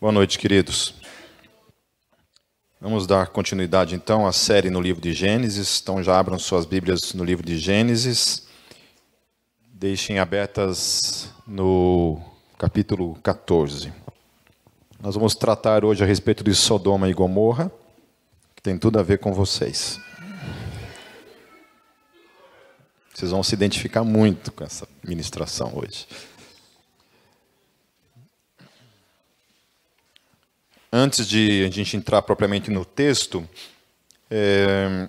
Boa noite, queridos. Vamos dar continuidade então à série no livro de Gênesis. Então já abram suas Bíblias no livro de Gênesis. Deixem abertas no capítulo 14. Nós vamos tratar hoje a respeito de Sodoma e Gomorra, que tem tudo a ver com vocês. Vocês vão se identificar muito com essa ministração hoje. Antes de a gente entrar propriamente no texto, é...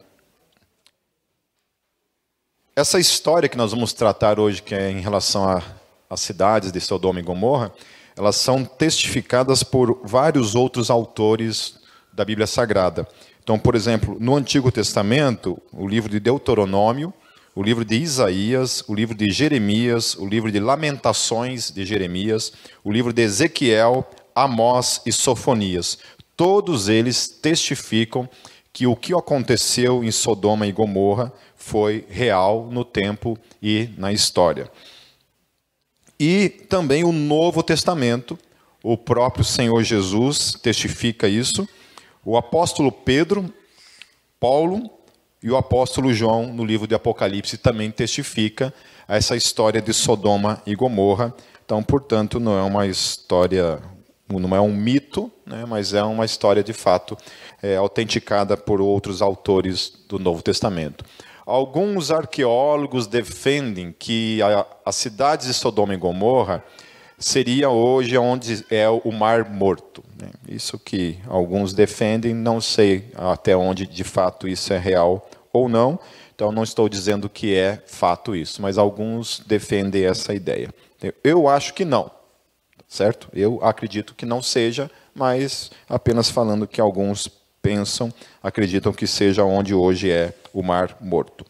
essa história que nós vamos tratar hoje, que é em relação às cidades de Sodoma e Gomorra, elas são testificadas por vários outros autores da Bíblia Sagrada. Então, por exemplo, no Antigo Testamento, o livro de Deuteronômio, o livro de Isaías, o livro de Jeremias, o livro de Lamentações de Jeremias, o livro de Ezequiel, Amós e Sofonias. Todos eles testificam que o que aconteceu em Sodoma e Gomorra foi real no tempo e na história. E também o Novo Testamento, o próprio Senhor Jesus testifica isso. O apóstolo Pedro, Paulo e o apóstolo João, no livro de Apocalipse, também testifica essa história de Sodoma e Gomorra. Então, portanto, não é uma história, não é um mito, né, mas é uma história de fato é, autenticada por outros autores do Novo Testamento. Alguns arqueólogos defendem que as cidades de Sodoma e Gomorra seria hoje onde é o Mar Morto. Né? Isso que alguns defendem, não sei até onde de fato isso é real ou não. Então, não estou dizendo que é fato isso, mas alguns defendem essa ideia. Eu acho que não, certo? Eu acredito que não seja, mas apenas falando que alguns pensam, acreditam que seja onde hoje é o Mar Morto.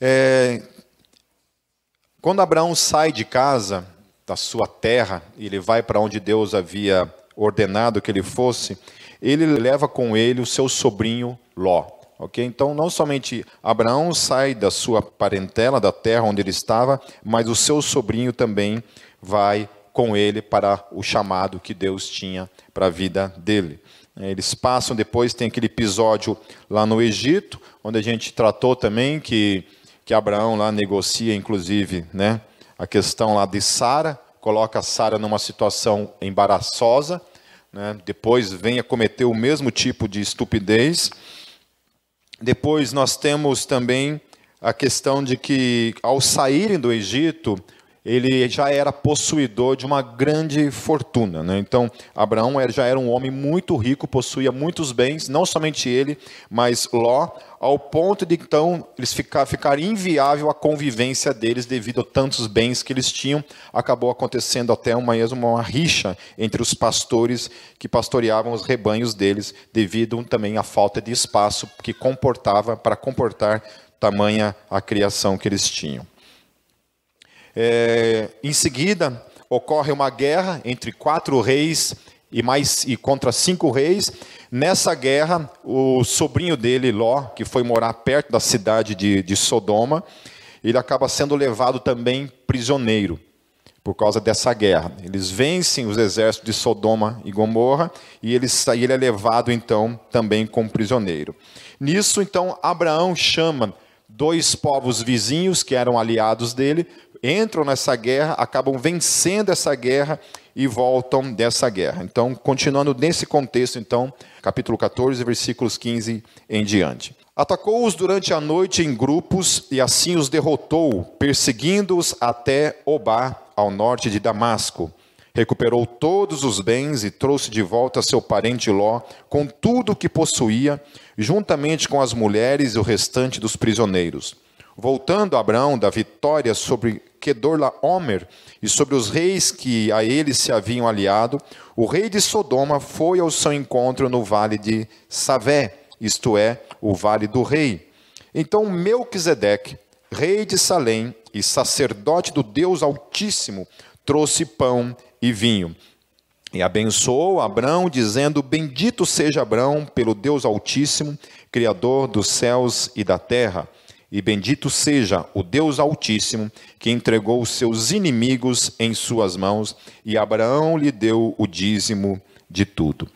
É, quando Abraão sai de casa, da sua terra, ele vai para onde Deus havia ordenado que ele fosse, ele leva com ele o seu sobrinho Ló. Ok? Então, não somente Abraão sai da sua parentela, da terra onde ele estava, mas o seu sobrinho também vai com ele para o chamado que Deus tinha para a vida dele. Eles passam depois, tem aquele episódio lá no Egito, onde a gente tratou também que, que Abraão lá negocia, inclusive, né, a questão lá de Sara, coloca Sara numa situação embaraçosa, né, depois vem a cometer o mesmo tipo de estupidez. Depois nós temos também a questão de que, ao saírem do Egito, ele já era possuidor de uma grande fortuna. Né? Então, Abraão já era um homem muito rico, possuía muitos bens, não somente ele, mas Ló, ao ponto de então eles ficar, ficar inviável a convivência deles devido a tantos bens que eles tinham. Acabou acontecendo até uma, uma rixa entre os pastores que pastoreavam os rebanhos deles, devido também à falta de espaço que comportava para comportar tamanha a criação que eles tinham. É, em seguida, ocorre uma guerra entre quatro reis e mais e contra cinco reis. Nessa guerra, o sobrinho dele, Ló, que foi morar perto da cidade de, de Sodoma, ele acaba sendo levado também prisioneiro por causa dessa guerra. Eles vencem os exércitos de Sodoma e Gomorra e ele, ele é levado então também como prisioneiro. Nisso, então, Abraão chama dois povos vizinhos que eram aliados dele entram nessa guerra, acabam vencendo essa guerra e voltam dessa guerra. Então, continuando nesse contexto, então, capítulo 14, versículos 15 em diante. Atacou-os durante a noite em grupos e assim os derrotou, perseguindo-os até Obá, ao norte de Damasco. Recuperou todos os bens e trouxe de volta seu parente Ló, com tudo o que possuía, juntamente com as mulheres e o restante dos prisioneiros. Voltando Abraão da vitória sobre Kedorlaomer e sobre os reis que a ele se haviam aliado, o rei de Sodoma foi ao seu encontro no vale de Savé, isto é, o vale do rei. Então Melquisedeque, rei de Salém e sacerdote do Deus Altíssimo, trouxe pão e vinho. E abençoou Abraão, dizendo: Bendito seja Abraão pelo Deus Altíssimo, Criador dos céus e da terra e bendito seja o Deus Altíssimo, que entregou os seus inimigos em suas mãos, e Abraão lhe deu o dízimo de tudo.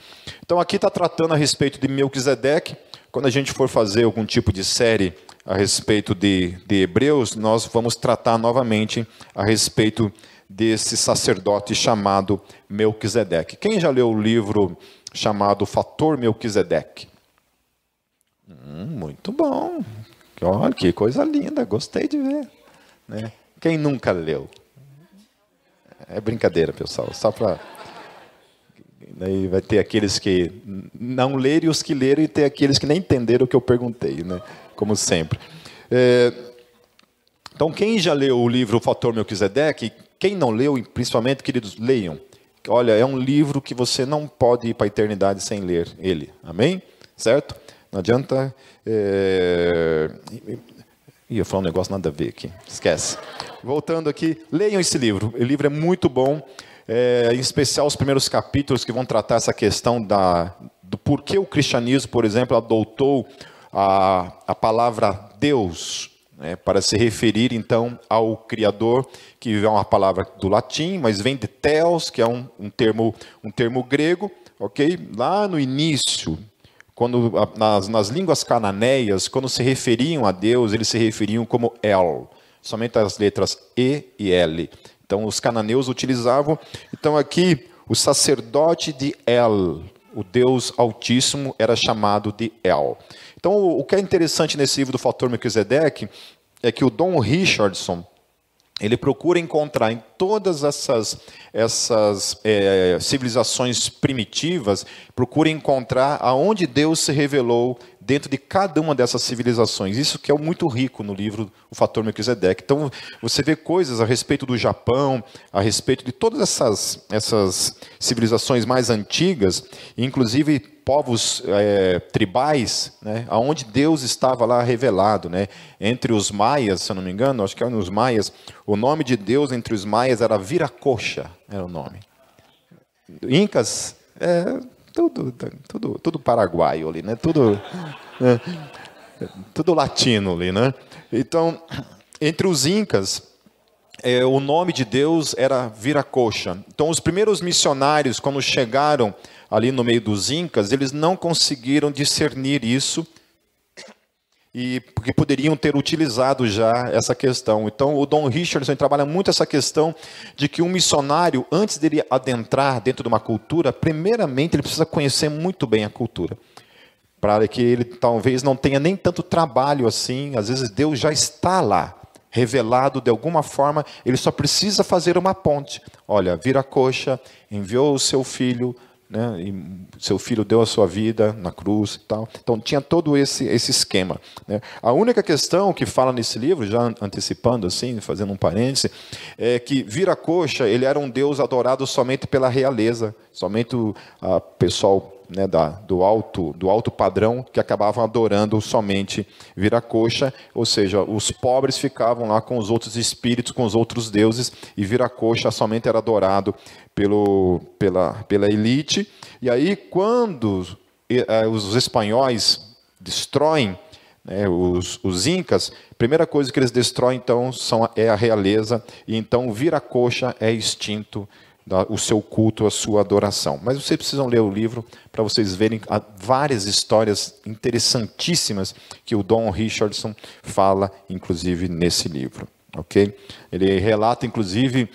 Então aqui está tratando a respeito de Melquisedeque. Quando a gente for fazer algum tipo de série a respeito de, de Hebreus, nós vamos tratar novamente a respeito desse sacerdote chamado Melquisedeque. Quem já leu o livro chamado Fator Melquisedeque? Hum, muito bom. Olha que coisa linda, gostei de ver. Né? Quem nunca leu? É brincadeira, pessoal, só para. Aí vai ter aqueles que não leram e os que leram, e ter aqueles que nem entenderam o que eu perguntei, né? como sempre. É... Então, quem já leu o livro O Fator Melquisedeque, quem não leu, principalmente, queridos, leiam. Olha, é um livro que você não pode ir para a eternidade sem ler ele. Amém? Certo? Não adianta. É... Ia falar um negócio nada a ver aqui. Esquece. Voltando aqui, leiam esse livro. O livro é muito bom. É, em especial os primeiros capítulos que vão tratar essa questão da, do porquê o cristianismo, por exemplo, adotou a, a palavra Deus né, para se referir então ao Criador, que é uma palavra do latim, mas vem de Theos, que é um, um termo, um termo grego, ok? Lá no início quando nas, nas línguas cananeias, quando se referiam a Deus, eles se referiam como El, somente as letras E e L. Então os cananeus utilizavam. Então aqui o sacerdote de El, o Deus Altíssimo, era chamado de El. Então o que é interessante nesse livro do Fator Melquisedeque é que o Don Richardson ele procura encontrar em todas essas, essas é, civilizações primitivas, procura encontrar aonde Deus se revelou dentro de cada uma dessas civilizações. Isso que é muito rico no livro O Fator Melquisedeque. Então, você vê coisas a respeito do Japão, a respeito de todas essas, essas civilizações mais antigas, inclusive povos é, tribais, né, onde Deus estava lá revelado. Né? Entre os maias, se eu não me engano, acho que eram os maias, o nome de Deus entre os maias era Viracocha, era o nome. Incas, é, tudo, tudo, tudo paraguaio ali, né? Tudo, é, tudo latino ali, né? Então, entre os incas, é, o nome de Deus era Viracocha. Então, os primeiros missionários, quando chegaram ali no meio dos incas, eles não conseguiram discernir isso e porque poderiam ter utilizado já essa questão. Então, o Don Richardson trabalha muito essa questão de que um missionário, antes dele adentrar dentro de uma cultura, primeiramente ele precisa conhecer muito bem a cultura. Para que ele talvez não tenha nem tanto trabalho assim, às vezes Deus já está lá, revelado de alguma forma, ele só precisa fazer uma ponte. Olha, vira coxa, enviou o seu filho, né? E seu filho deu a sua vida na cruz e tal. Então tinha todo esse esse esquema. Né? A única questão que fala nesse livro, já antecipando assim, fazendo um parêntese, é que Viracocha ele era um deus adorado somente pela realeza, somente o pessoal né, da, do, alto, do alto padrão que acabavam adorando somente Viracocha, ou seja, os pobres ficavam lá com os outros espíritos, com os outros deuses, e Viracocha somente era adorado pelo, pela, pela elite. E aí, quando eh, os espanhóis destroem né, os, os incas, a primeira coisa que eles destroem então são, é a realeza, e então Viracocha é extinto o seu culto, a sua adoração. Mas vocês precisam ler o livro para vocês verem várias histórias interessantíssimas que o Don Richardson fala, inclusive, nesse livro. Ok? Ele relata, inclusive,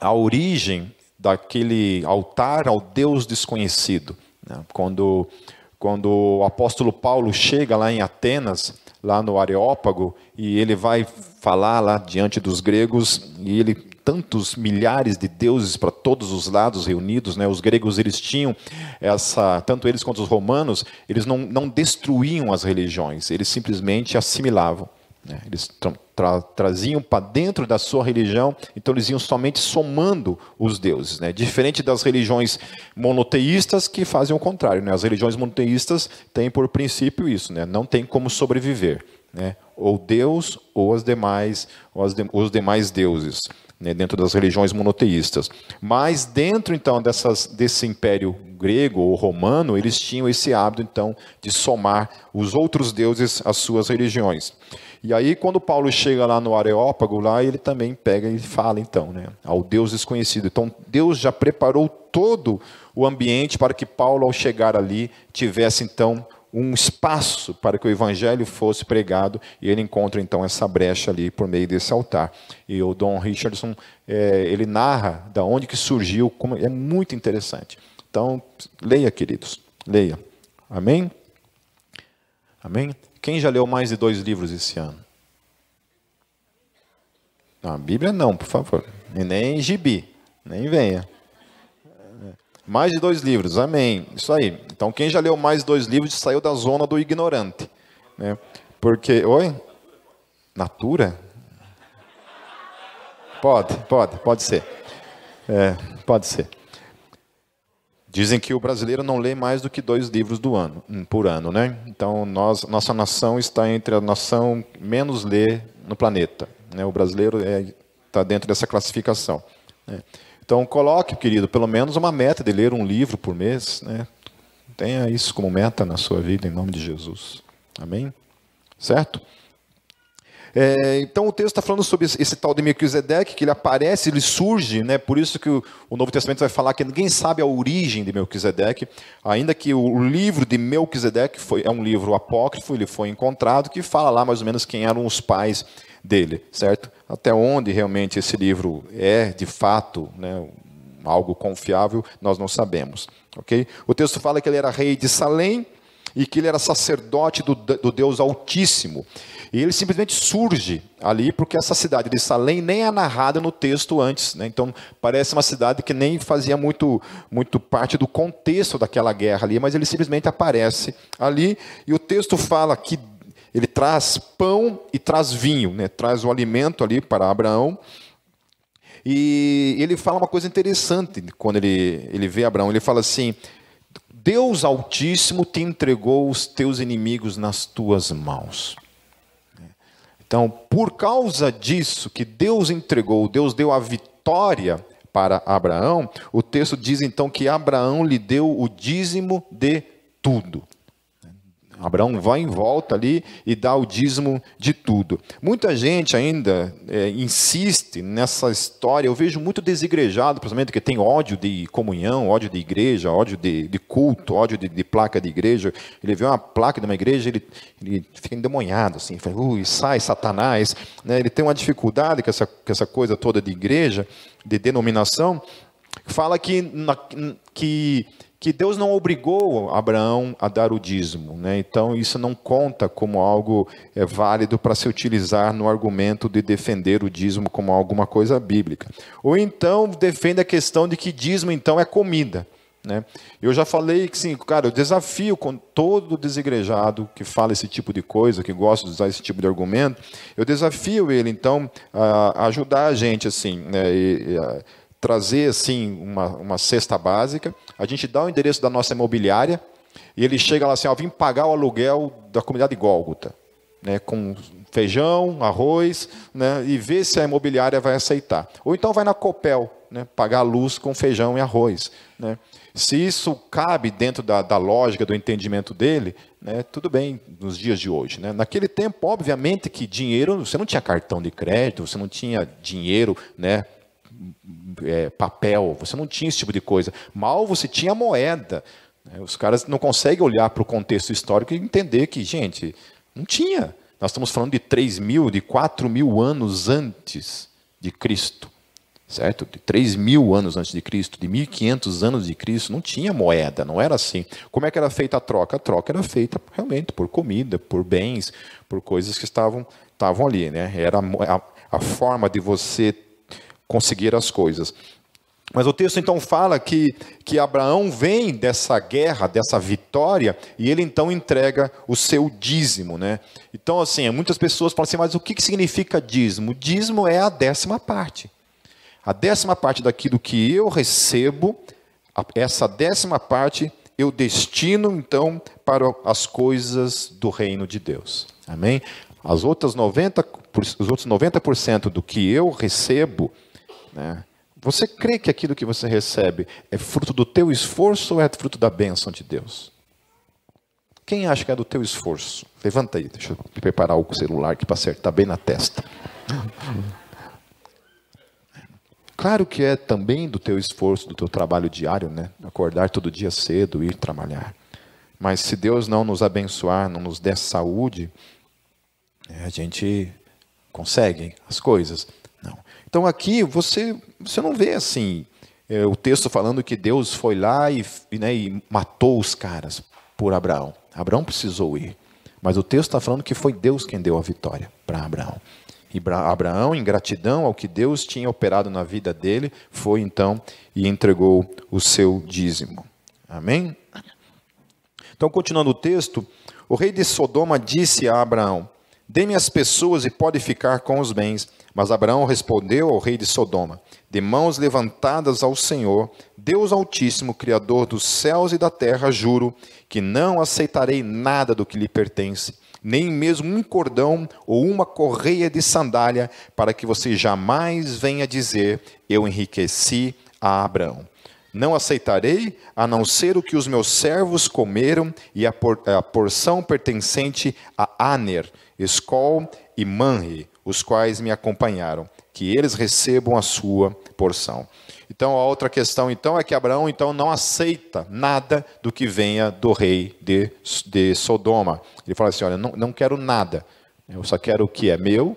a origem daquele altar ao Deus desconhecido. Né? Quando, quando o apóstolo Paulo chega lá em Atenas, lá no Areópago, e ele vai falar lá diante dos gregos, e ele tantos milhares de deuses para todos os lados reunidos, né? Os gregos eles tinham essa, tanto eles quanto os romanos, eles não, não destruíam as religiões, eles simplesmente assimilavam. Né? Eles tra tra traziam para dentro da sua religião, então eles iam somente somando os deuses, né? Diferente das religiões monoteístas que fazem o contrário, né? As religiões monoteístas têm por princípio isso, né? Não tem como sobreviver, né? Ou Deus ou as demais, ou de os demais deuses né, dentro das religiões monoteístas. Mas dentro então dessas, desse império grego ou romano, eles tinham esse hábito, então, de somar os outros deuses às suas religiões. E aí, quando Paulo chega lá no Areópago, lá ele também pega e fala, então, né, ao Deus desconhecido. Então, Deus já preparou todo o ambiente para que Paulo, ao chegar ali, tivesse, então, um espaço para que o evangelho fosse pregado e ele encontra então essa brecha ali por meio desse altar. E o Don Richardson é, ele narra da onde que surgiu, como é muito interessante. Então leia, queridos, leia. Amém. Amém. Quem já leu mais de dois livros esse ano? Não, a Bíblia não, por favor. E nem gibi, nem venha. Mais de dois livros, amém. Isso aí. Então, quem já leu mais de dois livros saiu da zona do ignorante. Né? Porque. Oi? Natura? Pode, pode, pode ser. É, pode ser. Dizem que o brasileiro não lê mais do que dois livros do ano, hum, por ano, né? Então, nós, nossa nação está entre a nação menos lê no planeta. Né? O brasileiro está é, tá dentro dessa classificação. Né? Então, coloque, querido, pelo menos uma meta de ler um livro por mês. Né? Tenha isso como meta na sua vida, em nome de Jesus. Amém? Certo? É, então o texto está falando sobre esse, tal de Melquisedeque, que ele aparece, ele surge, né? por isso que o, o, Novo Testamento vai falar que ninguém sabe a origem de Melquisedeque, ainda que o, livro de Melquisedeque foi, é um livro apócrifo, ele foi encontrado, que fala lá mais ou menos quem eram os pais dele, certo? Até onde realmente esse livro é, de fato, né, algo confiável, nós não sabemos. ok? O texto fala que ele era rei de Salém e que ele era sacerdote do, do Deus Altíssimo. E ele simplesmente surge ali, porque essa cidade de Salém nem é narrada no texto antes. Né? Então, parece uma cidade que nem fazia muito, muito parte do contexto daquela guerra ali, mas ele simplesmente aparece ali. E o texto fala que ele traz pão e traz vinho, né? traz o alimento ali para Abraão. E ele fala uma coisa interessante quando ele, ele vê Abraão. Ele fala assim: Deus Altíssimo te entregou os teus inimigos nas tuas mãos. Então, por causa disso que Deus entregou, Deus deu a vitória para Abraão, o texto diz então que Abraão lhe deu o dízimo de tudo. Abraão vai em volta ali e dá o dízimo de tudo. Muita gente ainda é, insiste nessa história. Eu vejo muito desigrejado, principalmente que tem ódio de comunhão, ódio de igreja, ódio de, de culto, ódio de, de, placa de igreja. Ele vê uma placa de uma igreja, ele, ele fica endemoniado, assim, fala, ui, sai Satanás. Né? Ele tem uma dificuldade com essa, com essa coisa toda de igreja, de denominação. Fala que, na, que que Deus não obrigou Abraão a dar o dízimo, né? então isso não conta como algo é, válido para se utilizar no argumento de defender o dízimo como alguma coisa bíblica. Ou então defende a questão de que dízimo então é comida. Né? Eu já falei que sim, cara, eu desafio com todo desigrejado que fala esse tipo de coisa, que gosta de usar esse tipo de argumento, eu desafio ele então a ajudar a gente assim, né? e, e, trazer assim uma, uma cesta básica, a gente dá o endereço da nossa imobiliária e ele chega lá assim, ó, vim pagar o aluguel da comunidade Gólgota, né, com feijão, arroz, né, e ver se a imobiliária vai aceitar. Ou então vai na Copel, né, pagar a luz com feijão e arroz. Né. Se isso cabe dentro da, da lógica do entendimento dele, né, tudo bem nos dias de hoje. Né. Naquele tempo, obviamente que dinheiro, você não tinha cartão de crédito, você não tinha dinheiro né, é, papel, você não tinha esse tipo de coisa. Mal você tinha moeda. Né? Os caras não conseguem olhar para o contexto histórico e entender que, gente, não tinha. Nós estamos falando de 3 mil, de 4 mil anos antes de Cristo. Certo? De 3 mil anos antes de Cristo, de 1.500 anos de Cristo, não tinha moeda, não era assim. Como é que era feita a troca? A troca era feita realmente por comida, por bens, por coisas que estavam, estavam ali. Né? Era a, a forma de você conseguir as coisas. Mas o texto então fala que, que Abraão vem dessa guerra, dessa vitória, e ele então entrega o seu dízimo. Né? Então, assim, muitas pessoas falam assim, mas o que, que significa dízimo? Dízimo é a décima parte. A décima parte daquilo que eu recebo, essa décima parte eu destino então para as coisas do reino de Deus. Amém? As outras 90, os outros 90% do que eu recebo, né? Você crê que aquilo que você recebe é fruto do teu esforço ou é fruto da bênção de Deus? Quem acha que é do teu esforço? Levanta aí, deixa eu preparar o celular aqui para acertar bem na testa. Claro que é também do teu esforço, do teu trabalho diário, né? Acordar todo dia cedo, ir trabalhar. Mas se Deus não nos abençoar, não nos der saúde, é, a gente consegue as coisas. Então aqui você, você não vê assim é, o texto falando que Deus foi lá e, né, e matou os caras por Abraão. Abraão precisou ir. Mas o texto está falando que foi Deus quem deu a vitória para Abraão. E Abraão, em gratidão ao que Deus tinha operado na vida dele, foi então e entregou o seu dízimo. Amém? Então, continuando o texto, o rei de Sodoma disse a Abraão: Dê-me as pessoas e pode ficar com os bens. Mas Abraão respondeu ao rei de Sodoma: De mãos levantadas ao Senhor, Deus Altíssimo, Criador dos céus e da terra, juro que não aceitarei nada do que lhe pertence, nem mesmo um cordão ou uma correia de sandália, para que você jamais venha dizer: Eu enriqueci a Abraão. Não aceitarei, a não ser o que os meus servos comeram e a, por, a porção pertencente a Aner, Escol e Manre, os quais me acompanharam, que eles recebam a sua porção. Então a outra questão então é que Abraão então não aceita nada do que venha do rei de, de Sodoma. Ele fala assim, olha, não, não quero nada, eu só quero o que é meu,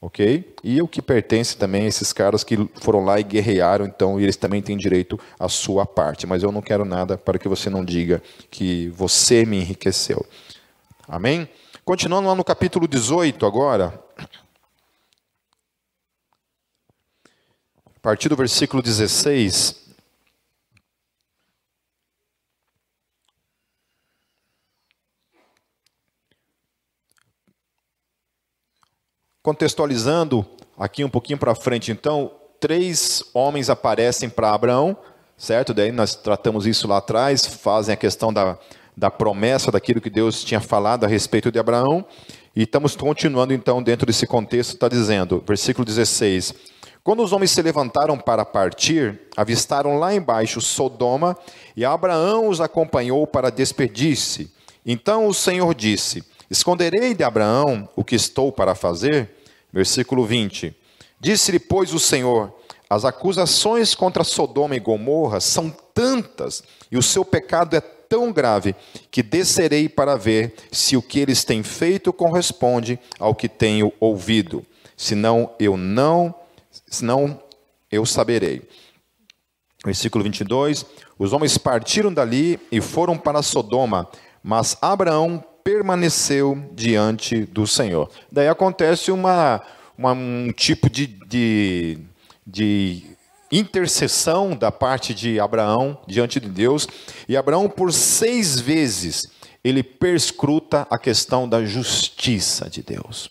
ok? E o que pertence também a esses caras que foram lá e guerrearam, então eles também têm direito à sua parte. Mas eu não quero nada para que você não diga que você me enriqueceu. Amém? Continuando lá no capítulo 18 agora. A partir do versículo 16. Contextualizando aqui um pouquinho para frente, então, três homens aparecem para Abraão, certo? Daí nós tratamos isso lá atrás, fazem a questão da, da promessa, daquilo que Deus tinha falado a respeito de Abraão. E estamos continuando então dentro desse contexto, está dizendo, versículo 16: Quando os homens se levantaram para partir, avistaram lá embaixo Sodoma, e Abraão os acompanhou para despedir-se. Então o Senhor disse: Esconderei de Abraão o que estou para fazer? Versículo 20: Disse-lhe, pois, o Senhor: As acusações contra Sodoma e Gomorra são tantas, e o seu pecado é tão grave que descerei para ver se o que eles têm feito corresponde ao que tenho ouvido. Senão eu não, senão eu saberei. Versículo 22. Os homens partiram dali e foram para Sodoma, mas Abraão permaneceu diante do Senhor. Daí acontece uma, uma um tipo de, de, de intercessão da parte de Abraão diante de Deus, e Abraão, por seis vezes, ele perscruta a questão da justiça de Deus.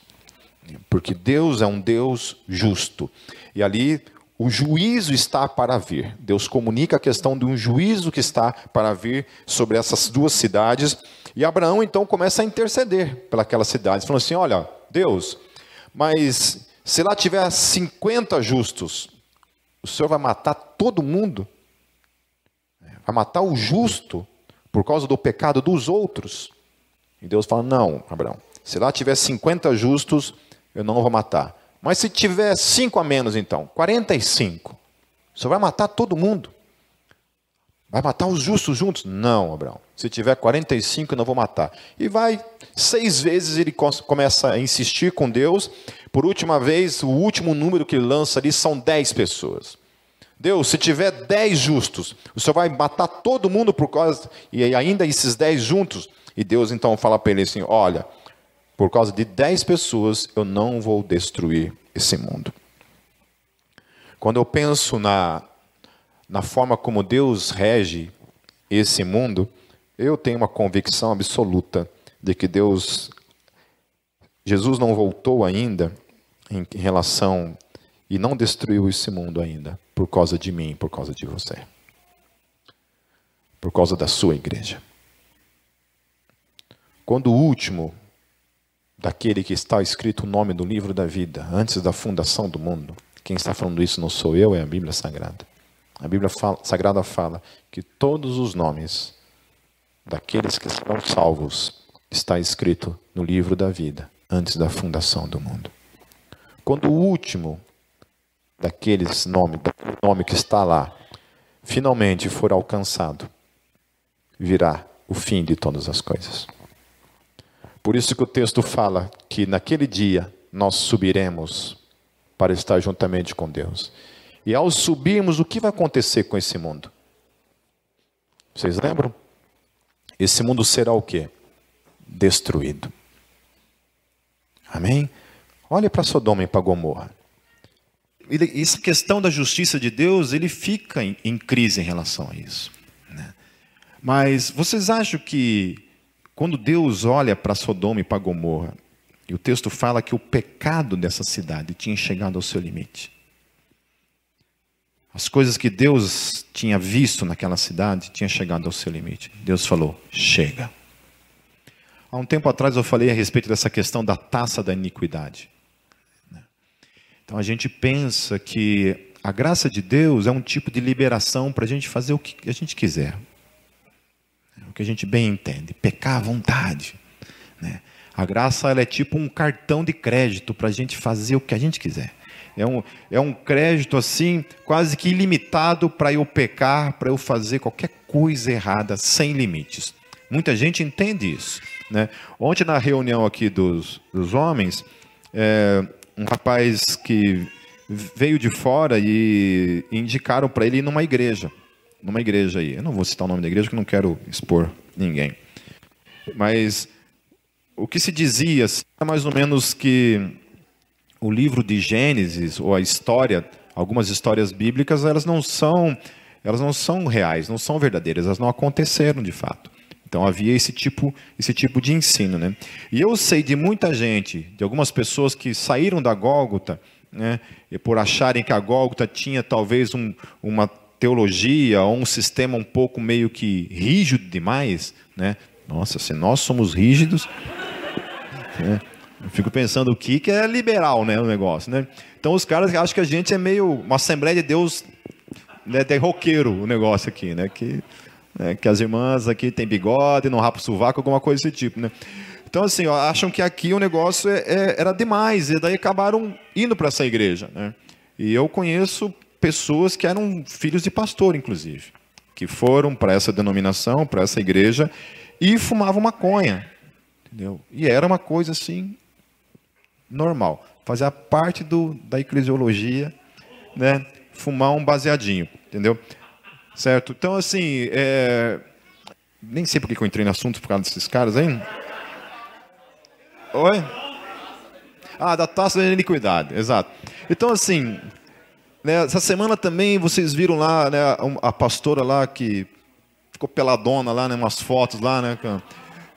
Porque Deus é um Deus justo. E ali o juízo está para vir. Deus comunica a questão de um juízo que está para vir sobre essas duas cidades. E Abraão então começa a interceder pelas cidades, falando assim: Olha, Deus, mas se lá tiver 50 justos, o Senhor vai matar todo mundo? Vai matar o justo por causa do pecado dos outros? E Deus fala: Não, Abraão, se lá tiver 50 justos, eu não vou matar. Mas se tiver 5 a menos, então, 45, o Senhor vai matar todo mundo? Vai matar os justos juntos? Não, Abraão. Se tiver 45, eu não vou matar. E vai, seis vezes ele começa a insistir com Deus. Por última vez, o último número que ele lança ali são 10 pessoas. Deus, se tiver 10 justos, o Senhor vai matar todo mundo por causa. E ainda esses 10 juntos. E Deus então fala para ele assim: Olha, por causa de 10 pessoas, eu não vou destruir esse mundo. Quando eu penso na, na forma como Deus rege esse mundo, eu tenho uma convicção absoluta de que Deus, Jesus não voltou ainda em relação e não destruiu esse mundo ainda por causa de mim, por causa de você, por causa da sua igreja. Quando o último daquele que está escrito o nome do livro da vida antes da fundação do mundo, Quem está falando isso não sou eu, é a Bíblia Sagrada. A Bíblia fala, Sagrada fala que todos os nomes daqueles que serão salvos está escrito no livro da vida antes da fundação do mundo. Quando o último daqueles nomes, daquele nome que está lá, finalmente for alcançado, virá o fim de todas as coisas. Por isso que o texto fala que naquele dia nós subiremos para estar juntamente com Deus. E ao subirmos, o que vai acontecer com esse mundo? Vocês lembram? Esse mundo será o quê? Destruído. Amém? Olhe para Sodoma e para Gomorra. Essa questão da justiça de Deus, ele fica em, em crise em relação a isso. Né? Mas vocês acham que quando Deus olha para Sodoma e para Gomorra, e o texto fala que o pecado dessa cidade tinha chegado ao seu limite. As coisas que Deus tinha visto naquela cidade tinham chegado ao seu limite. Deus falou: chega. Há um tempo atrás eu falei a respeito dessa questão da taça da iniquidade. Então a gente pensa que a graça de Deus é um tipo de liberação para a gente fazer o que a gente quiser, que a gente bem entende, pecar à vontade. Né? A graça ela é tipo um cartão de crédito para a gente fazer o que a gente quiser. É um, é um crédito assim, quase que ilimitado para eu pecar, para eu fazer qualquer coisa errada, sem limites. Muita gente entende isso. Né? Ontem, na reunião aqui dos, dos homens, é, um rapaz que veio de fora e indicaram para ele ir numa igreja. Numa igreja aí. Eu não vou citar o nome da igreja porque não quero expor ninguém. Mas o que se dizia é mais ou menos que o livro de Gênesis ou a história, algumas histórias bíblicas, elas não são, elas não são reais, não são verdadeiras, elas não aconteceram de fato. Então havia esse tipo, esse tipo de ensino, né? E eu sei de muita gente, de algumas pessoas que saíram da Gólgota, né? Por acharem que a Gólgota tinha talvez um, uma teologia ou um sistema um pouco meio que rígido demais, né? Nossa, se nós somos rígidos, né? Eu fico pensando o que que é liberal, né, o negócio, né? Então os caras acham que a gente é meio uma Assembleia de Deus, né, de roqueiro o negócio aqui, né? Que né, que as irmãs aqui têm bigode, não rapa o sovaco, alguma coisa desse tipo, né? Então, assim, ó, acham que aqui o negócio é, é, era demais, e daí acabaram indo para essa igreja, né? E eu conheço pessoas que eram filhos de pastor, inclusive, que foram para essa denominação, para essa igreja, e fumavam maconha, entendeu? E era uma coisa, assim, normal. Fazia parte do, da eclesiologia, né? Fumar um baseadinho, entendeu? Certo? Então, assim, é... nem sei por que eu entrei no assunto por causa desses caras aí. Oi? Ah, da taça da iniquidade, exato. Então, assim, né, essa semana também vocês viram lá né, a pastora lá que ficou peladona lá, né, umas fotos lá, né?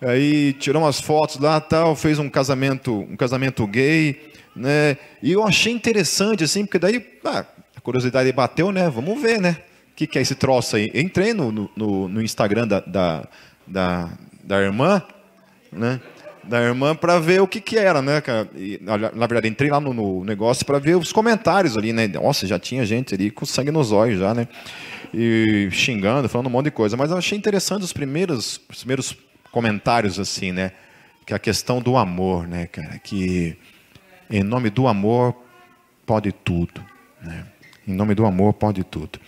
Aí tirou umas fotos lá, tal, fez um casamento, um casamento gay, né? E eu achei interessante assim, porque daí ah, a curiosidade bateu, né? Vamos ver, né? que, que é esse troço aí? entrei no, no, no Instagram da, da, da, da, irmã, né? Da irmã para ver o que, que era, né, cara? E, na, verdade, entrei lá no, no negócio para ver os comentários ali, né? Nossa, já tinha gente ali com sangue nos olhos já, né? E xingando, falando um monte de coisa. Mas eu achei interessante os primeiros, os primeiros comentários, assim, né? Que é a questão do amor, né, cara? Que em nome do amor pode tudo, né? Em nome do amor pode tudo.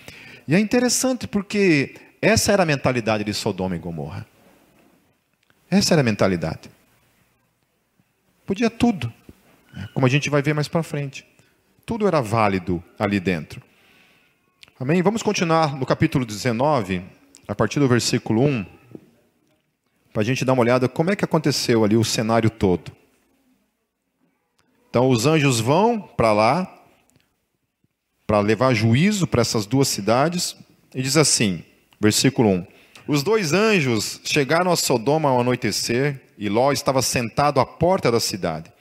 E é interessante porque essa era a mentalidade de Sodoma e Gomorra. Essa era a mentalidade. Podia tudo, né? como a gente vai ver mais para frente. Tudo era válido ali dentro. Amém? Vamos continuar no capítulo 19, a partir do versículo 1, para a gente dar uma olhada como é que aconteceu ali o cenário todo. Então, os anjos vão para lá, para levar juízo para essas duas cidades. E diz assim, versículo 1: Os dois anjos chegaram a Sodoma ao anoitecer, e Ló estava sentado à porta da cidade.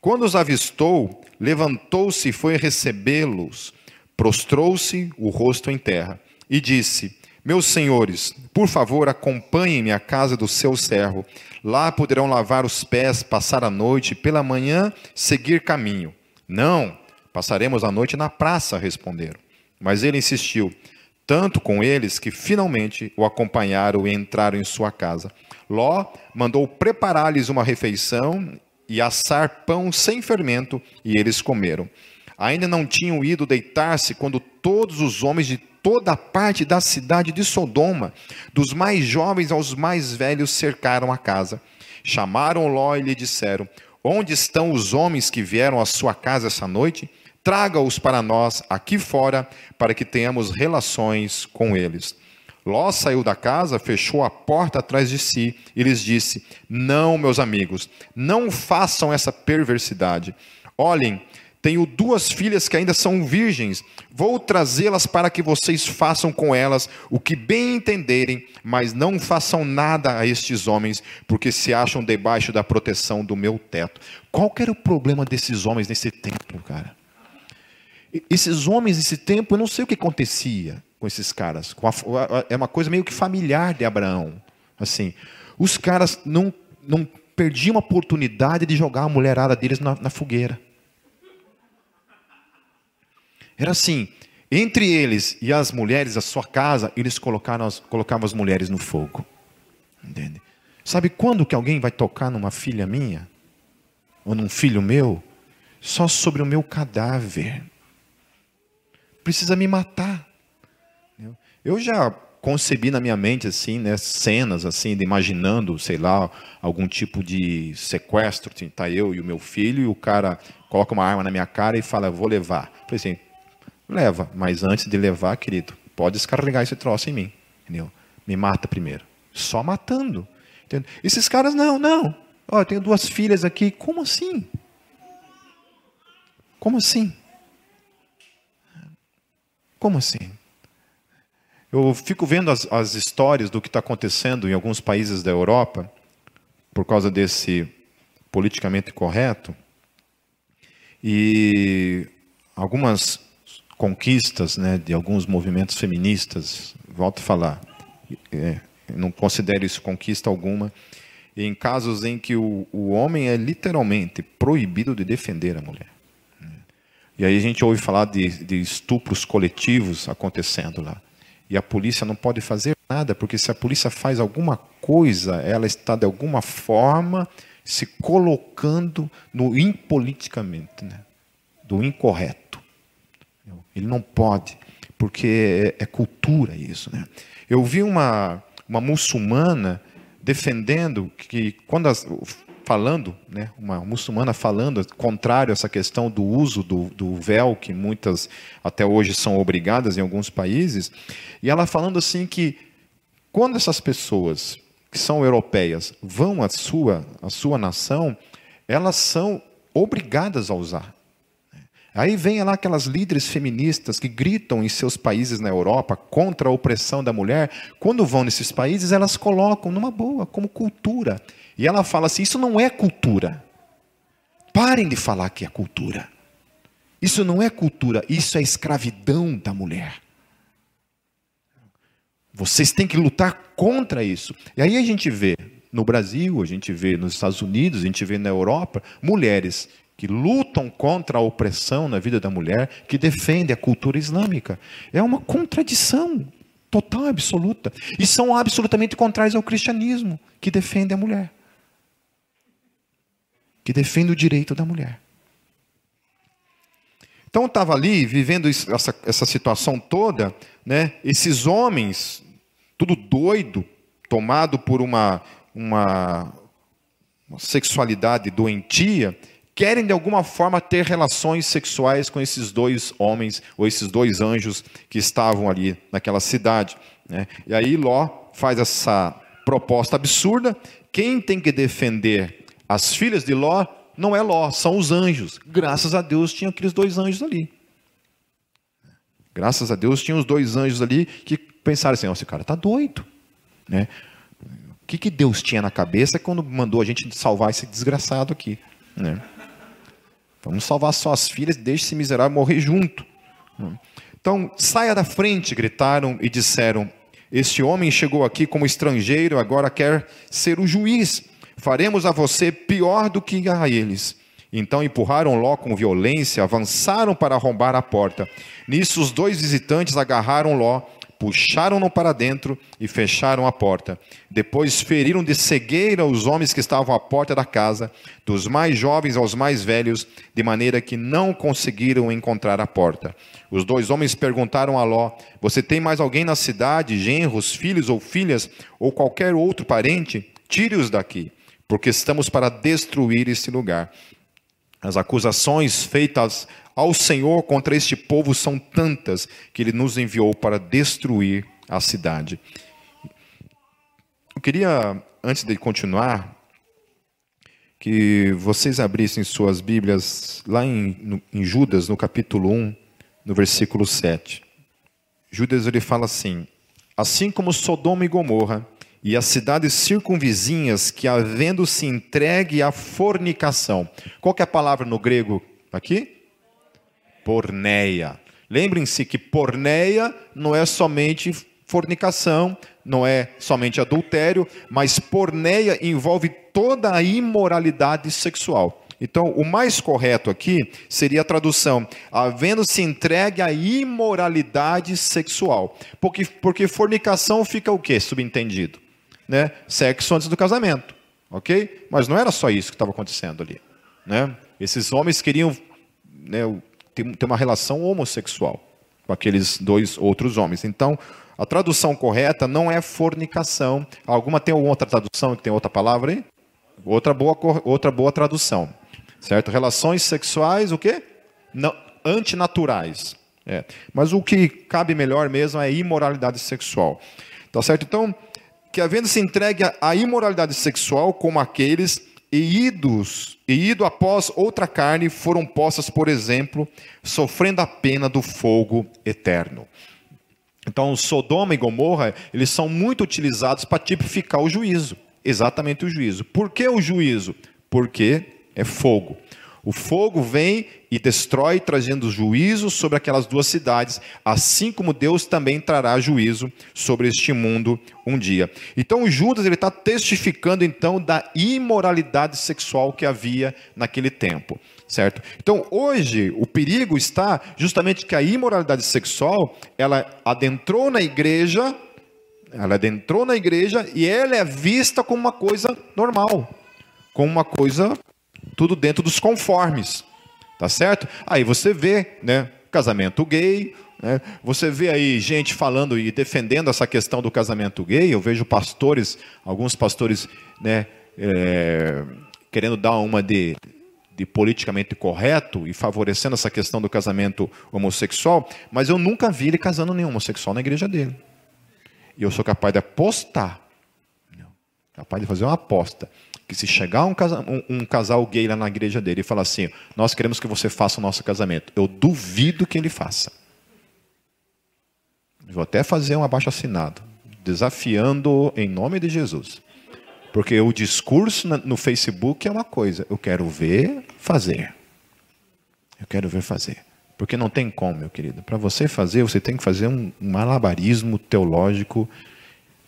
Quando os avistou, levantou-se e foi recebê-los, prostrou-se o rosto em terra, e disse: Meus senhores, por favor, acompanhem-me à casa do seu servo. Lá poderão lavar os pés, passar a noite e pela manhã seguir caminho. Não, Passaremos a noite na praça, responderam. Mas ele insistiu, tanto com eles que finalmente o acompanharam e entraram em sua casa. Ló mandou preparar-lhes uma refeição e assar pão sem fermento, e eles comeram. Ainda não tinham ido deitar-se quando todos os homens de toda a parte da cidade de Sodoma, dos mais jovens aos mais velhos, cercaram a casa. Chamaram Ló e lhe disseram: Onde estão os homens que vieram à sua casa essa noite? traga-os para nós aqui fora, para que tenhamos relações com eles. Ló saiu da casa, fechou a porta atrás de si e lhes disse: Não, meus amigos, não façam essa perversidade. Olhem, tenho duas filhas que ainda são virgens. Vou trazê-las para que vocês façam com elas o que bem entenderem, mas não façam nada a estes homens, porque se acham debaixo da proteção do meu teto. Qual era o problema desses homens nesse tempo, cara? Esses homens nesse tempo, eu não sei o que acontecia com esses caras. É uma coisa meio que familiar de Abraão. Assim, os caras não, não perdiam a oportunidade de jogar a mulherada deles na, na fogueira. Era assim, entre eles e as mulheres da sua casa, eles colocaram as, colocavam as mulheres no fogo. Entende? Sabe quando que alguém vai tocar numa filha minha? Ou num filho meu? Só sobre o meu cadáver precisa me matar. Eu já concebi na minha mente assim, né, cenas assim, de imaginando, sei lá, algum tipo de sequestro, assim, tá eu e o meu filho e o cara coloca uma arma na minha cara e fala, vou levar. Eu falei assim, leva, mas antes de levar, querido, pode descarregar esse troço em mim, entendeu? Me mata primeiro. Só matando. Entendeu? Esses caras não, não. Ó, eu tenho duas filhas aqui, como assim? Como assim? Como assim? Eu fico vendo as, as histórias do que está acontecendo em alguns países da Europa, por causa desse politicamente correto, e algumas conquistas né, de alguns movimentos feministas, volto a falar, é, não considero isso conquista alguma, em casos em que o, o homem é literalmente proibido de defender a mulher. E aí a gente ouve falar de, de estupros coletivos acontecendo lá. E a polícia não pode fazer nada, porque se a polícia faz alguma coisa, ela está de alguma forma se colocando no impoliticamente, né? do incorreto. Ele não pode, porque é, é cultura isso. Né? Eu vi uma, uma muçulmana defendendo que quando as, falando, né, uma muçulmana falando, contrário a essa questão do uso do, do, véu, que muitas até hoje são obrigadas em alguns países, e ela falando assim que quando essas pessoas que são europeias vão à sua, à sua nação, elas são obrigadas a usar. Aí vem lá aquelas líderes feministas que gritam em seus países na Europa contra a opressão da mulher. Quando vão nesses países, elas colocam numa boa, como cultura. E ela fala assim: isso não é cultura. Parem de falar que é cultura. Isso não é cultura, isso é escravidão da mulher. Vocês têm que lutar contra isso. E aí a gente vê no Brasil, a gente vê nos Estados Unidos, a gente vê na Europa, mulheres que lutam contra a opressão na vida da mulher, que defendem a cultura islâmica. É uma contradição total, absoluta. E são absolutamente contrários ao cristianismo, que defende a mulher que defende o direito da mulher. Então estava ali vivendo essa, essa situação toda, né? Esses homens, tudo doido, tomado por uma, uma, uma sexualidade doentia, querem de alguma forma ter relações sexuais com esses dois homens ou esses dois anjos que estavam ali naquela cidade. Né? E aí Ló faz essa proposta absurda. Quem tem que defender as filhas de Ló não é Ló, são os anjos. Graças a Deus tinha aqueles dois anjos ali. Graças a Deus tinha os dois anjos ali que pensaram assim: oh, esse cara está doido. Né? O que, que Deus tinha na cabeça quando mandou a gente salvar esse desgraçado aqui? Né? Vamos salvar só as filhas, deixe esse miserável morrer junto. Então, saia da frente, gritaram e disseram: Este homem chegou aqui como estrangeiro, agora quer ser o juiz faremos a você pior do que a eles. Então empurraram Ló com violência, avançaram para arrombar a porta. Nisso, os dois visitantes agarraram Ló puxaram-no para dentro e fecharam a porta. Depois feriram de cegueira os homens que estavam à porta da casa, dos mais jovens aos mais velhos, de maneira que não conseguiram encontrar a porta. Os dois homens perguntaram a Ló: Você tem mais alguém na cidade, genros, filhos ou filhas, ou qualquer outro parente? Tire-os daqui, porque estamos para destruir este lugar. As acusações feitas ao Senhor contra este povo são tantas que ele nos enviou para destruir a cidade. Eu queria, antes de continuar, que vocês abrissem suas Bíblias lá em, no, em Judas, no capítulo 1, no versículo 7. Judas ele fala assim: Assim como Sodoma e Gomorra e as cidades circunvizinhas que havendo se entregue à fornicação. Qual é a palavra no grego aqui? Porneia. Lembrem-se que porneia não é somente fornicação, não é somente adultério, mas porneia envolve toda a imoralidade sexual. Então, o mais correto aqui seria a tradução: havendo-se entregue à imoralidade sexual. Porque, porque fornicação fica o quê? Subentendido. Né? Sexo antes do casamento. Ok? Mas não era só isso que estava acontecendo ali. Né? Esses homens queriam né, ter uma relação homossexual com aqueles dois outros homens. Então, a tradução correta não é fornicação. Alguma tem alguma outra tradução que tem outra palavra aí? Outra boa, outra boa tradução. Certo? Relações sexuais, o quê? Não, antinaturais. É. Mas o que cabe melhor mesmo é imoralidade sexual. Tá certo? Então, que havendo se entregue à imoralidade sexual como aqueles e idos, e ido após outra carne, foram postas, por exemplo, sofrendo a pena do fogo eterno. Então, Sodoma e Gomorra, eles são muito utilizados para tipificar o juízo, exatamente o juízo. Por que o juízo? Porque é fogo. O fogo vem e destrói, trazendo juízo sobre aquelas duas cidades, assim como Deus também trará juízo sobre este mundo um dia. Então, Judas ele está testificando então da imoralidade sexual que havia naquele tempo, certo? Então, hoje o perigo está justamente que a imoralidade sexual ela adentrou na igreja, ela adentrou na igreja e ela é vista como uma coisa normal, como uma coisa tudo dentro dos conformes, tá certo? Aí você vê, né, casamento gay, né? Você vê aí gente falando e defendendo essa questão do casamento gay. Eu vejo pastores, alguns pastores, né, é, querendo dar uma de, de politicamente correto e favorecendo essa questão do casamento homossexual, mas eu nunca vi ele casando nenhum homossexual na igreja dele. E eu sou capaz de apostar, capaz de fazer uma aposta, que se chegar um casal, um, um casal gay lá na igreja dele e falar assim, nós queremos que você faça o nosso casamento, eu duvido que ele faça. Vou até fazer um abaixo assinado, desafiando em nome de Jesus. Porque o discurso no Facebook é uma coisa, eu quero ver fazer. Eu quero ver fazer. Porque não tem como, meu querido. Para você fazer, você tem que fazer um malabarismo teológico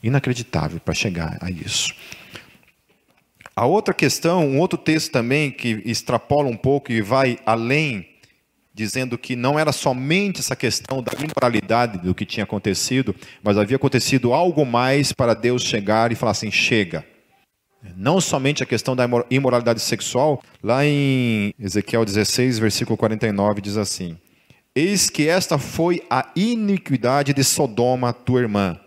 inacreditável para chegar a isso. A outra questão, um outro texto também que extrapola um pouco e vai além, dizendo que não era somente essa questão da imoralidade do que tinha acontecido, mas havia acontecido algo mais para Deus chegar e falar assim: chega. Não somente a questão da imoralidade sexual, lá em Ezequiel 16, versículo 49, diz assim: Eis que esta foi a iniquidade de Sodoma, tua irmã,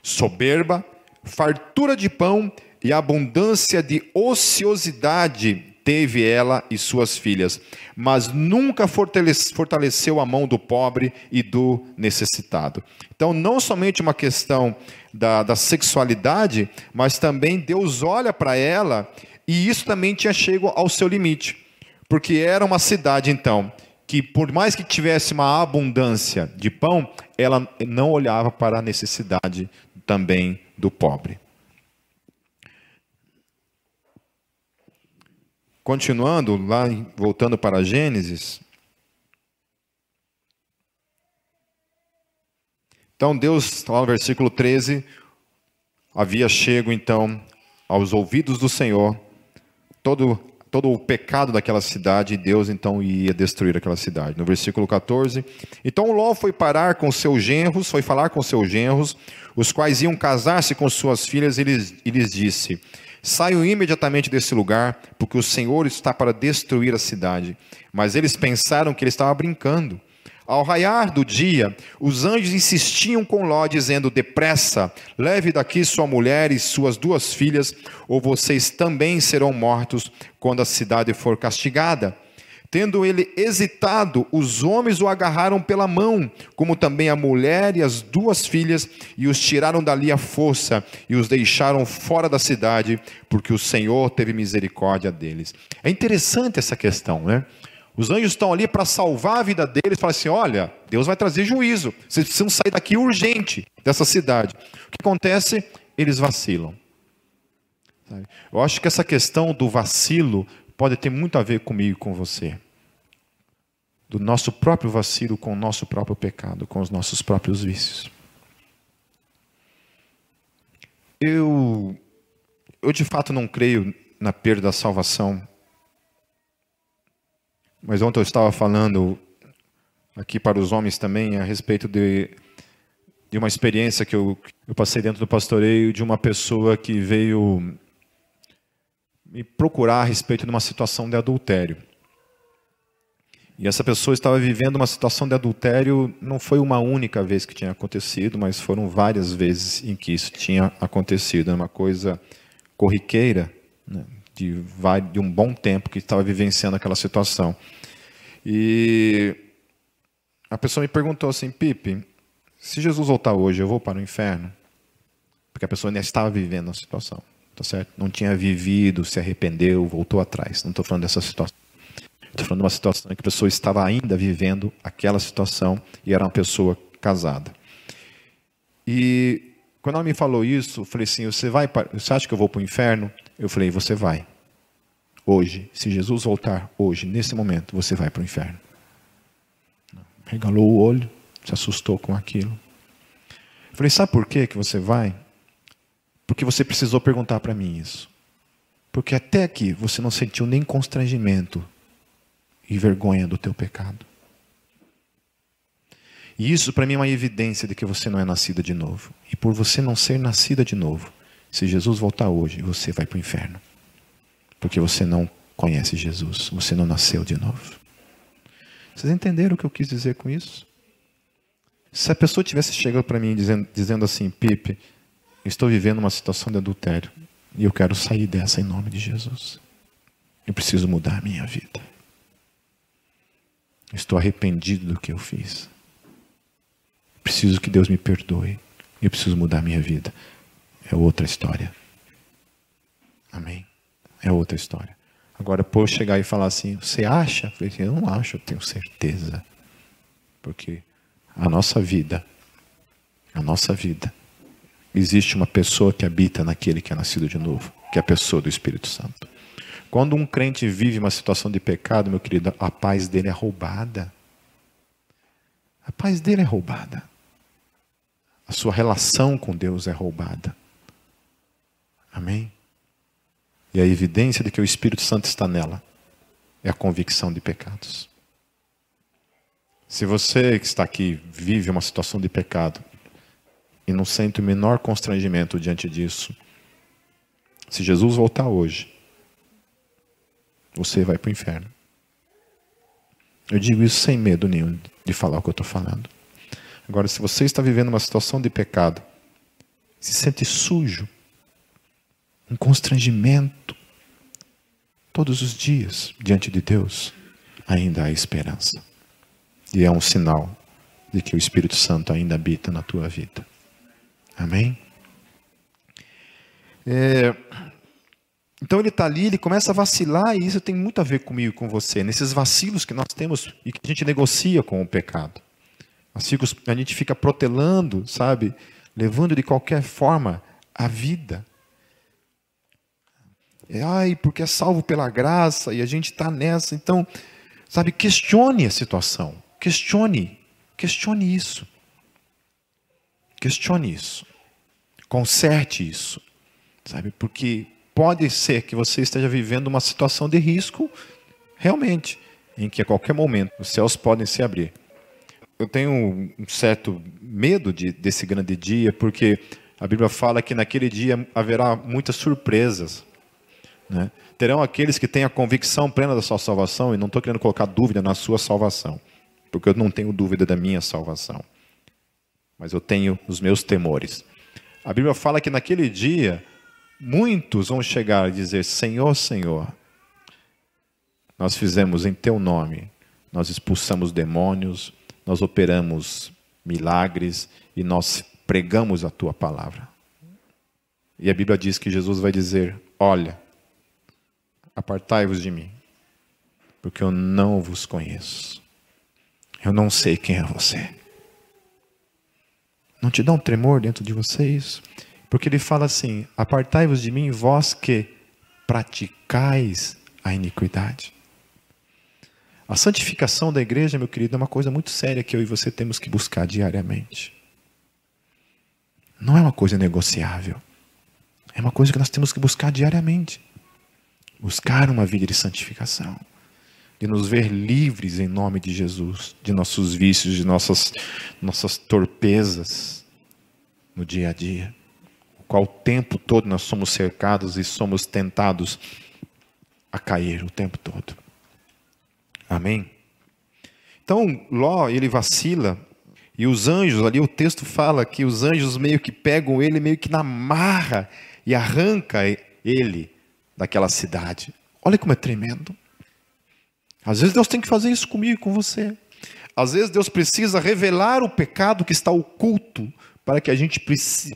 soberba, fartura de pão e abundância de ociosidade teve ela e suas filhas, mas nunca fortaleceu a mão do pobre e do necessitado. Então, não somente uma questão da, da sexualidade, mas também Deus olha para ela e isso também tinha chego ao seu limite, porque era uma cidade, então, que por mais que tivesse uma abundância de pão, ela não olhava para a necessidade também do pobre. Continuando, lá voltando para Gênesis. Então Deus, lá no versículo 13, havia chego então aos ouvidos do Senhor todo, todo o pecado daquela cidade, e Deus então ia destruir aquela cidade. No versículo 14: Então Ló foi parar com seus genros, foi falar com seus genros, os quais iam casar-se com suas filhas, e lhes, e lhes disse: Saiam imediatamente desse lugar, porque o Senhor está para destruir a cidade. Mas eles pensaram que ele estava brincando. Ao raiar do dia, os anjos insistiam com Ló, dizendo: Depressa, leve daqui sua mulher e suas duas filhas, ou vocês também serão mortos quando a cidade for castigada. Tendo ele hesitado, os homens o agarraram pela mão, como também a mulher e as duas filhas, e os tiraram dali à força e os deixaram fora da cidade, porque o Senhor teve misericórdia deles. É interessante essa questão, né? Os anjos estão ali para salvar a vida deles, falam assim: olha, Deus vai trazer juízo, vocês precisam sair daqui urgente dessa cidade. O que acontece? Eles vacilam. Eu acho que essa questão do vacilo pode ter muito a ver comigo e com você. Do nosso próprio vacilo com o nosso próprio pecado, com os nossos próprios vícios. Eu, eu de fato não creio na perda da salvação mas ontem eu estava falando aqui para os homens também a respeito de, de uma experiência que eu, eu passei dentro do pastoreio de uma pessoa que veio me procurar a respeito de uma situação de adultério. E essa pessoa estava vivendo uma situação de adultério, não foi uma única vez que tinha acontecido, mas foram várias vezes em que isso tinha acontecido. É uma coisa corriqueira. Né? de, de um bom tempo que estava vivenciando aquela situação. E a pessoa me perguntou assim, Pipe, se Jesus voltar hoje, eu vou para o inferno? Porque a pessoa ainda estava vivendo a situação, tá certo? Não tinha vivido, se arrependeu, voltou atrás. Não estou falando dessa situação. Estou falando de uma situação em que a pessoa estava ainda vivendo aquela situação e era uma pessoa casada. E quando ela me falou isso, eu falei assim: você vai, você acha que eu vou para o inferno? Eu falei: você vai. Hoje, se Jesus voltar hoje, nesse momento, você vai para o inferno. Regalou o olho, se assustou com aquilo. Eu falei: sabe por que que você vai? Porque você precisou perguntar para mim isso. Porque até aqui você não sentiu nem constrangimento e vergonha do teu pecado. E isso para mim é uma evidência de que você não é nascida de novo. E por você não ser nascida de novo, se Jesus voltar hoje, você vai para o inferno. Porque você não conhece Jesus, você não nasceu de novo. Vocês entenderam o que eu quis dizer com isso? Se a pessoa tivesse chegado para mim dizendo, dizendo assim, Pipe, estou vivendo uma situação de adultério e eu quero sair dessa em nome de Jesus. Eu preciso mudar a minha vida. Estou arrependido do que eu fiz. Preciso que Deus me perdoe. Eu preciso mudar a minha vida. É outra história. Amém? É outra história. Agora, por chegar e falar assim, você acha? Eu, não acho, eu tenho certeza. Porque a nossa vida, a nossa vida, existe uma pessoa que habita naquele que é nascido de novo, que é a pessoa do Espírito Santo. Quando um crente vive uma situação de pecado, meu querido, a paz dele é roubada. A paz dele é roubada. A sua relação com Deus é roubada. Amém? E a evidência de que o Espírito Santo está nela é a convicção de pecados. Se você que está aqui vive uma situação de pecado e não sente o menor constrangimento diante disso, se Jesus voltar hoje, você vai para o inferno. Eu digo isso sem medo nenhum de falar o que eu estou falando. Agora, se você está vivendo uma situação de pecado, se sente sujo, um constrangimento, todos os dias diante de Deus, ainda há esperança. E é um sinal de que o Espírito Santo ainda habita na tua vida. Amém? É, então ele está ali, ele começa a vacilar, e isso tem muito a ver comigo com você, nesses vacilos que nós temos e que a gente negocia com o pecado. A gente fica protelando, sabe? Levando de qualquer forma a vida. É, ai, porque é salvo pela graça e a gente está nessa. Então, sabe, questione a situação. Questione. Questione isso. Questione isso. Conserte isso. Sabe, porque pode ser que você esteja vivendo uma situação de risco, realmente, em que a qualquer momento os céus podem se abrir. Eu tenho um certo medo de, desse grande dia, porque a Bíblia fala que naquele dia haverá muitas surpresas. Né? Terão aqueles que têm a convicção plena da sua salvação, e não estou querendo colocar dúvida na sua salvação, porque eu não tenho dúvida da minha salvação, mas eu tenho os meus temores. A Bíblia fala que naquele dia muitos vão chegar e dizer: Senhor, Senhor, nós fizemos em teu nome, nós expulsamos demônios, nós operamos milagres e nós pregamos a tua palavra. E a Bíblia diz que Jesus vai dizer: Olha, apartai-vos de mim, porque eu não vos conheço. Eu não sei quem é você. Não te dá um tremor dentro de vocês? Porque ele fala assim: Apartai-vos de mim, vós que praticais a iniquidade. A santificação da igreja, meu querido, é uma coisa muito séria que eu e você temos que buscar diariamente. Não é uma coisa negociável. É uma coisa que nós temos que buscar diariamente. Buscar uma vida de santificação. De nos ver livres em nome de Jesus, de nossos vícios, de nossas, nossas torpezas no dia a dia qual o tempo todo nós somos cercados e somos tentados a cair o tempo todo. Amém? Então, Ló, ele vacila, e os anjos, ali o texto fala que os anjos meio que pegam ele, meio que na marra, e arranca ele daquela cidade. Olha como é tremendo. Às vezes Deus tem que fazer isso comigo e com você. Às vezes Deus precisa revelar o pecado que está oculto para que a gente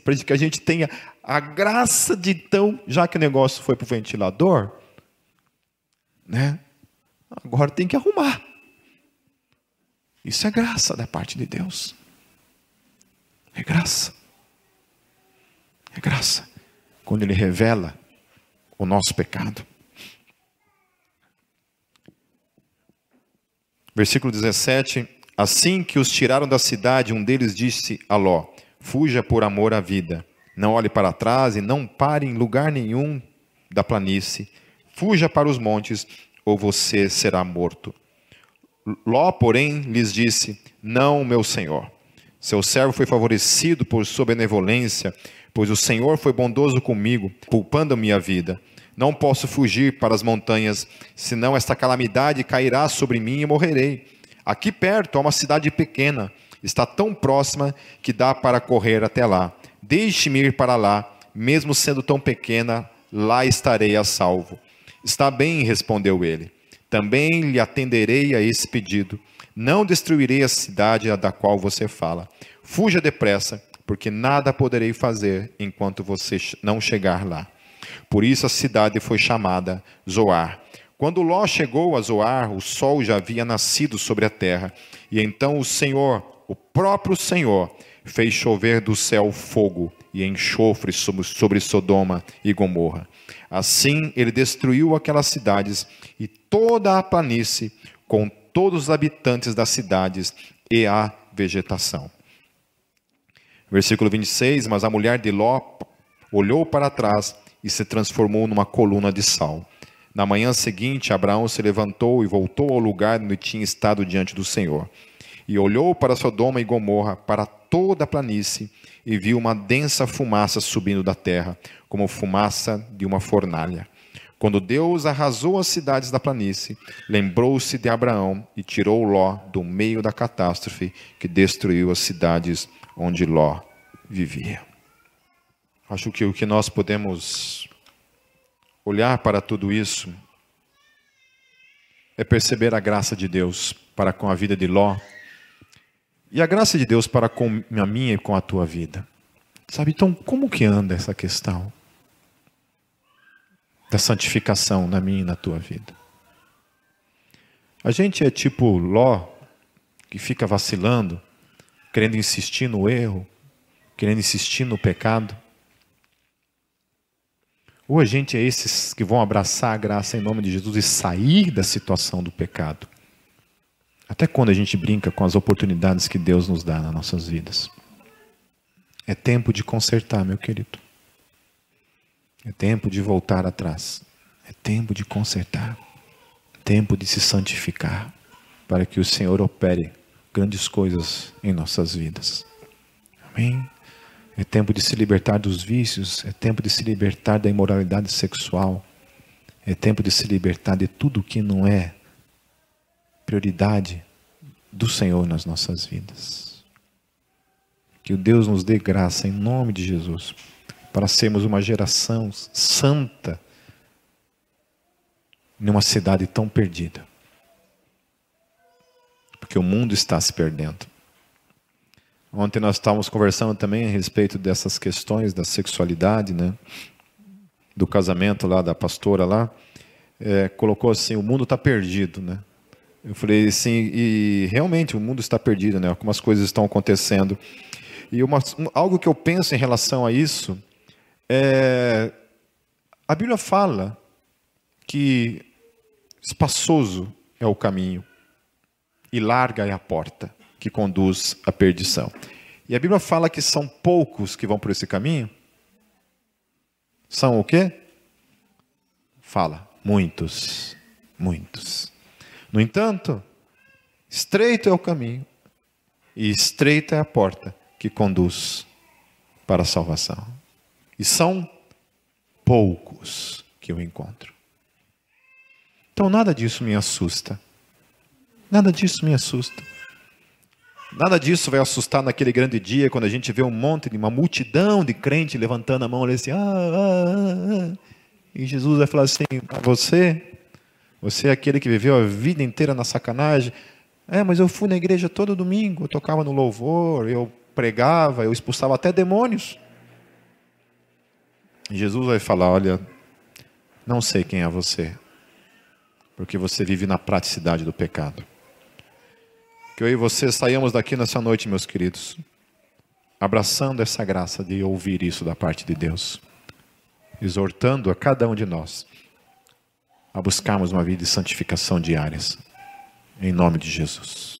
para que a gente tenha a graça de então, já que o negócio foi para o ventilador, né? Agora tem que arrumar. Isso é graça da parte de Deus. É graça. É graça. Quando Ele revela o nosso pecado. Versículo 17: Assim que os tiraram da cidade, um deles disse a Ló: Fuja por amor à vida. Não olhe para trás e não pare em lugar nenhum da planície. Fuja para os montes, ou você será morto. Ló, porém, lhes disse: Não, meu senhor. Seu servo foi favorecido por sua benevolência, pois o Senhor foi bondoso comigo, poupando-me a vida. Não posso fugir para as montanhas, senão esta calamidade cairá sobre mim e morrerei. Aqui perto há uma cidade pequena está tão próxima que dá para correr até lá. Deixe-me ir para lá, mesmo sendo tão pequena, lá estarei a salvo. Está bem, respondeu ele. Também lhe atenderei a esse pedido. Não destruirei a cidade da qual você fala. Fuja depressa, porque nada poderei fazer enquanto você não chegar lá. Por isso a cidade foi chamada Zoar. Quando Ló chegou a Zoar, o sol já havia nascido sobre a terra, e então o Senhor o próprio Senhor fez chover do céu fogo e enxofre sobre Sodoma e Gomorra. Assim ele destruiu aquelas cidades e toda a planície, com todos os habitantes das cidades e a vegetação. Versículo 26: Mas a mulher de Ló olhou para trás e se transformou numa coluna de sal. Na manhã seguinte, Abraão se levantou e voltou ao lugar onde tinha estado diante do Senhor. E olhou para Sodoma e Gomorra, para toda a planície, e viu uma densa fumaça subindo da terra, como fumaça de uma fornalha. Quando Deus arrasou as cidades da planície, lembrou-se de Abraão e tirou Ló do meio da catástrofe que destruiu as cidades onde Ló vivia. Acho que o que nós podemos olhar para tudo isso é perceber a graça de Deus para com a vida de Ló e a graça de Deus para com a minha e com a tua vida. Sabe, então, como que anda essa questão da santificação na minha e na tua vida? A gente é tipo Ló, que fica vacilando, querendo insistir no erro, querendo insistir no pecado. Ou a gente é esses que vão abraçar a graça em nome de Jesus e sair da situação do pecado. Até quando a gente brinca com as oportunidades que Deus nos dá nas nossas vidas? É tempo de consertar, meu querido. É tempo de voltar atrás. É tempo de consertar. Tempo de se santificar. Para que o Senhor opere grandes coisas em nossas vidas. Amém? É tempo de se libertar dos vícios. É tempo de se libertar da imoralidade sexual. É tempo de se libertar de tudo que não é prioridade do Senhor nas nossas vidas. Que o Deus nos dê graça em nome de Jesus para sermos uma geração santa numa cidade tão perdida. Porque o mundo está se perdendo. Ontem nós estávamos conversando também a respeito dessas questões da sexualidade, né? Do casamento lá da pastora lá, é, colocou assim: o mundo está perdido, né? Eu falei assim, e realmente o mundo está perdido, né? Algumas coisas estão acontecendo. E uma, algo que eu penso em relação a isso é, a Bíblia fala que espaçoso é o caminho e larga é a porta que conduz à perdição. E a Bíblia fala que são poucos que vão por esse caminho. São o quê? Fala, muitos, muitos. No entanto, estreito é o caminho e estreita é a porta que conduz para a salvação. E são poucos que eu encontro. Então nada disso me assusta. Nada disso me assusta. Nada disso vai assustar naquele grande dia quando a gente vê um monte de uma multidão de crente levantando a mão e assim, ah, ah, ah, ah. e Jesus vai falar assim: você, você é aquele que viveu a vida inteira na sacanagem. É, mas eu fui na igreja todo domingo, eu tocava no louvor, eu pregava, eu expulsava até demônios. Jesus vai falar: Olha, não sei quem é você, porque você vive na praticidade do pecado. Que eu e você saímos daqui nessa noite, meus queridos, abraçando essa graça de ouvir isso da parte de Deus, exortando a cada um de nós a buscarmos uma vida de santificação diária, em nome de Jesus.